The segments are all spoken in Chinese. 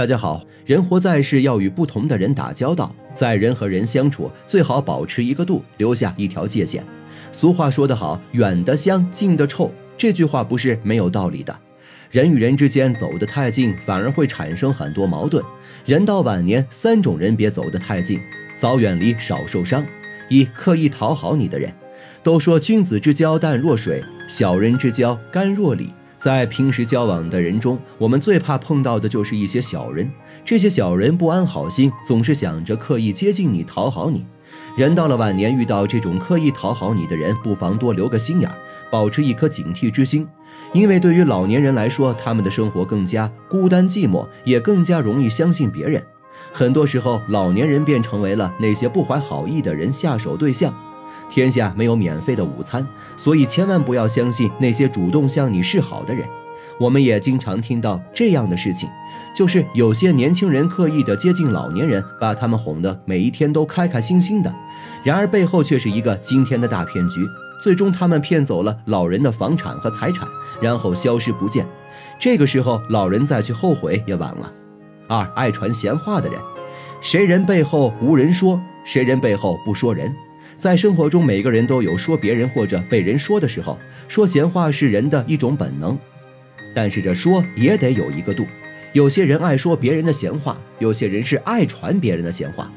大家好，人活在世要与不同的人打交道，在人和人相处最好保持一个度，留下一条界限。俗话说得好，远的香，近的臭，这句话不是没有道理的。人与人之间走得太近，反而会产生很多矛盾。人到晚年，三种人别走得太近，早远离，少受伤。一刻意讨好你的人，都说君子之交淡若水，小人之交甘若醴。在平时交往的人中，我们最怕碰到的就是一些小人。这些小人不安好心，总是想着刻意接近你、讨好你。人到了晚年，遇到这种刻意讨好你的人，不妨多留个心眼，保持一颗警惕之心。因为对于老年人来说，他们的生活更加孤单寂寞，也更加容易相信别人。很多时候，老年人便成为了那些不怀好意的人下手对象。天下没有免费的午餐，所以千万不要相信那些主动向你示好的人。我们也经常听到这样的事情，就是有些年轻人刻意的接近老年人，把他们哄得每一天都开开心心的，然而背后却是一个惊天的大骗局。最终他们骗走了老人的房产和财产，然后消失不见。这个时候老人再去后悔也晚了。二爱传闲话的人，谁人背后无人说，谁人背后不说人。在生活中，每个人都有说别人或者被人说的时候。说闲话是人的一种本能，但是这说也得有一个度。有些人爱说别人的闲话，有些人是爱传别人的闲话。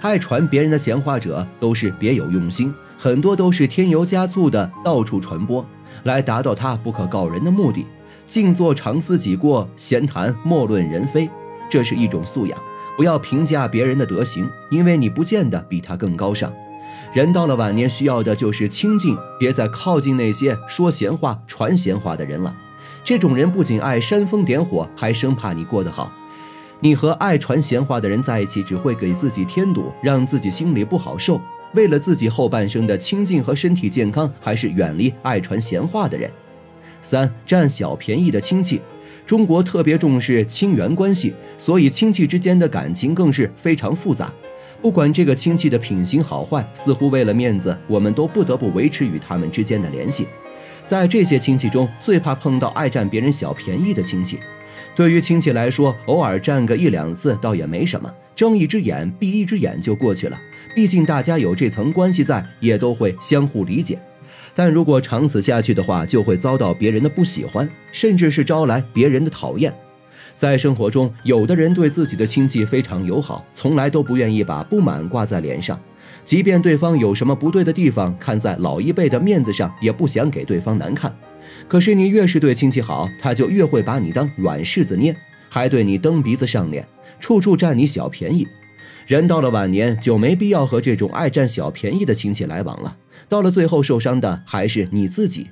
爱传别人的闲话者都是别有用心，很多都是添油加醋的到处传播，来达到他不可告人的目的。静坐常思己过，闲谈莫论人非，这是一种素养。不要评价别人的德行，因为你不见得比他更高尚。人到了晚年，需要的就是清静，别再靠近那些说闲话、传闲话的人了。这种人不仅爱煽风点火，还生怕你过得好。你和爱传闲话的人在一起，只会给自己添堵，让自己心里不好受。为了自己后半生的清静和身体健康，还是远离爱传闲话的人。三占小便宜的亲戚，中国特别重视亲缘关系，所以亲戚之间的感情更是非常复杂。不管这个亲戚的品行好坏，似乎为了面子，我们都不得不维持与他们之间的联系。在这些亲戚中，最怕碰到爱占别人小便宜的亲戚。对于亲戚来说，偶尔占个一两次倒也没什么，睁一只眼闭一只眼就过去了。毕竟大家有这层关系在，也都会相互理解。但如果长此下去的话，就会遭到别人的不喜欢，甚至是招来别人的讨厌。在生活中，有的人对自己的亲戚非常友好，从来都不愿意把不满挂在脸上，即便对方有什么不对的地方，看在老一辈的面子上，也不想给对方难看。可是你越是对亲戚好，他就越会把你当软柿子捏，还对你蹬鼻子上脸，处处占你小便宜。人到了晚年，就没必要和这种爱占小便宜的亲戚来往了。到了最后，受伤的还是你自己。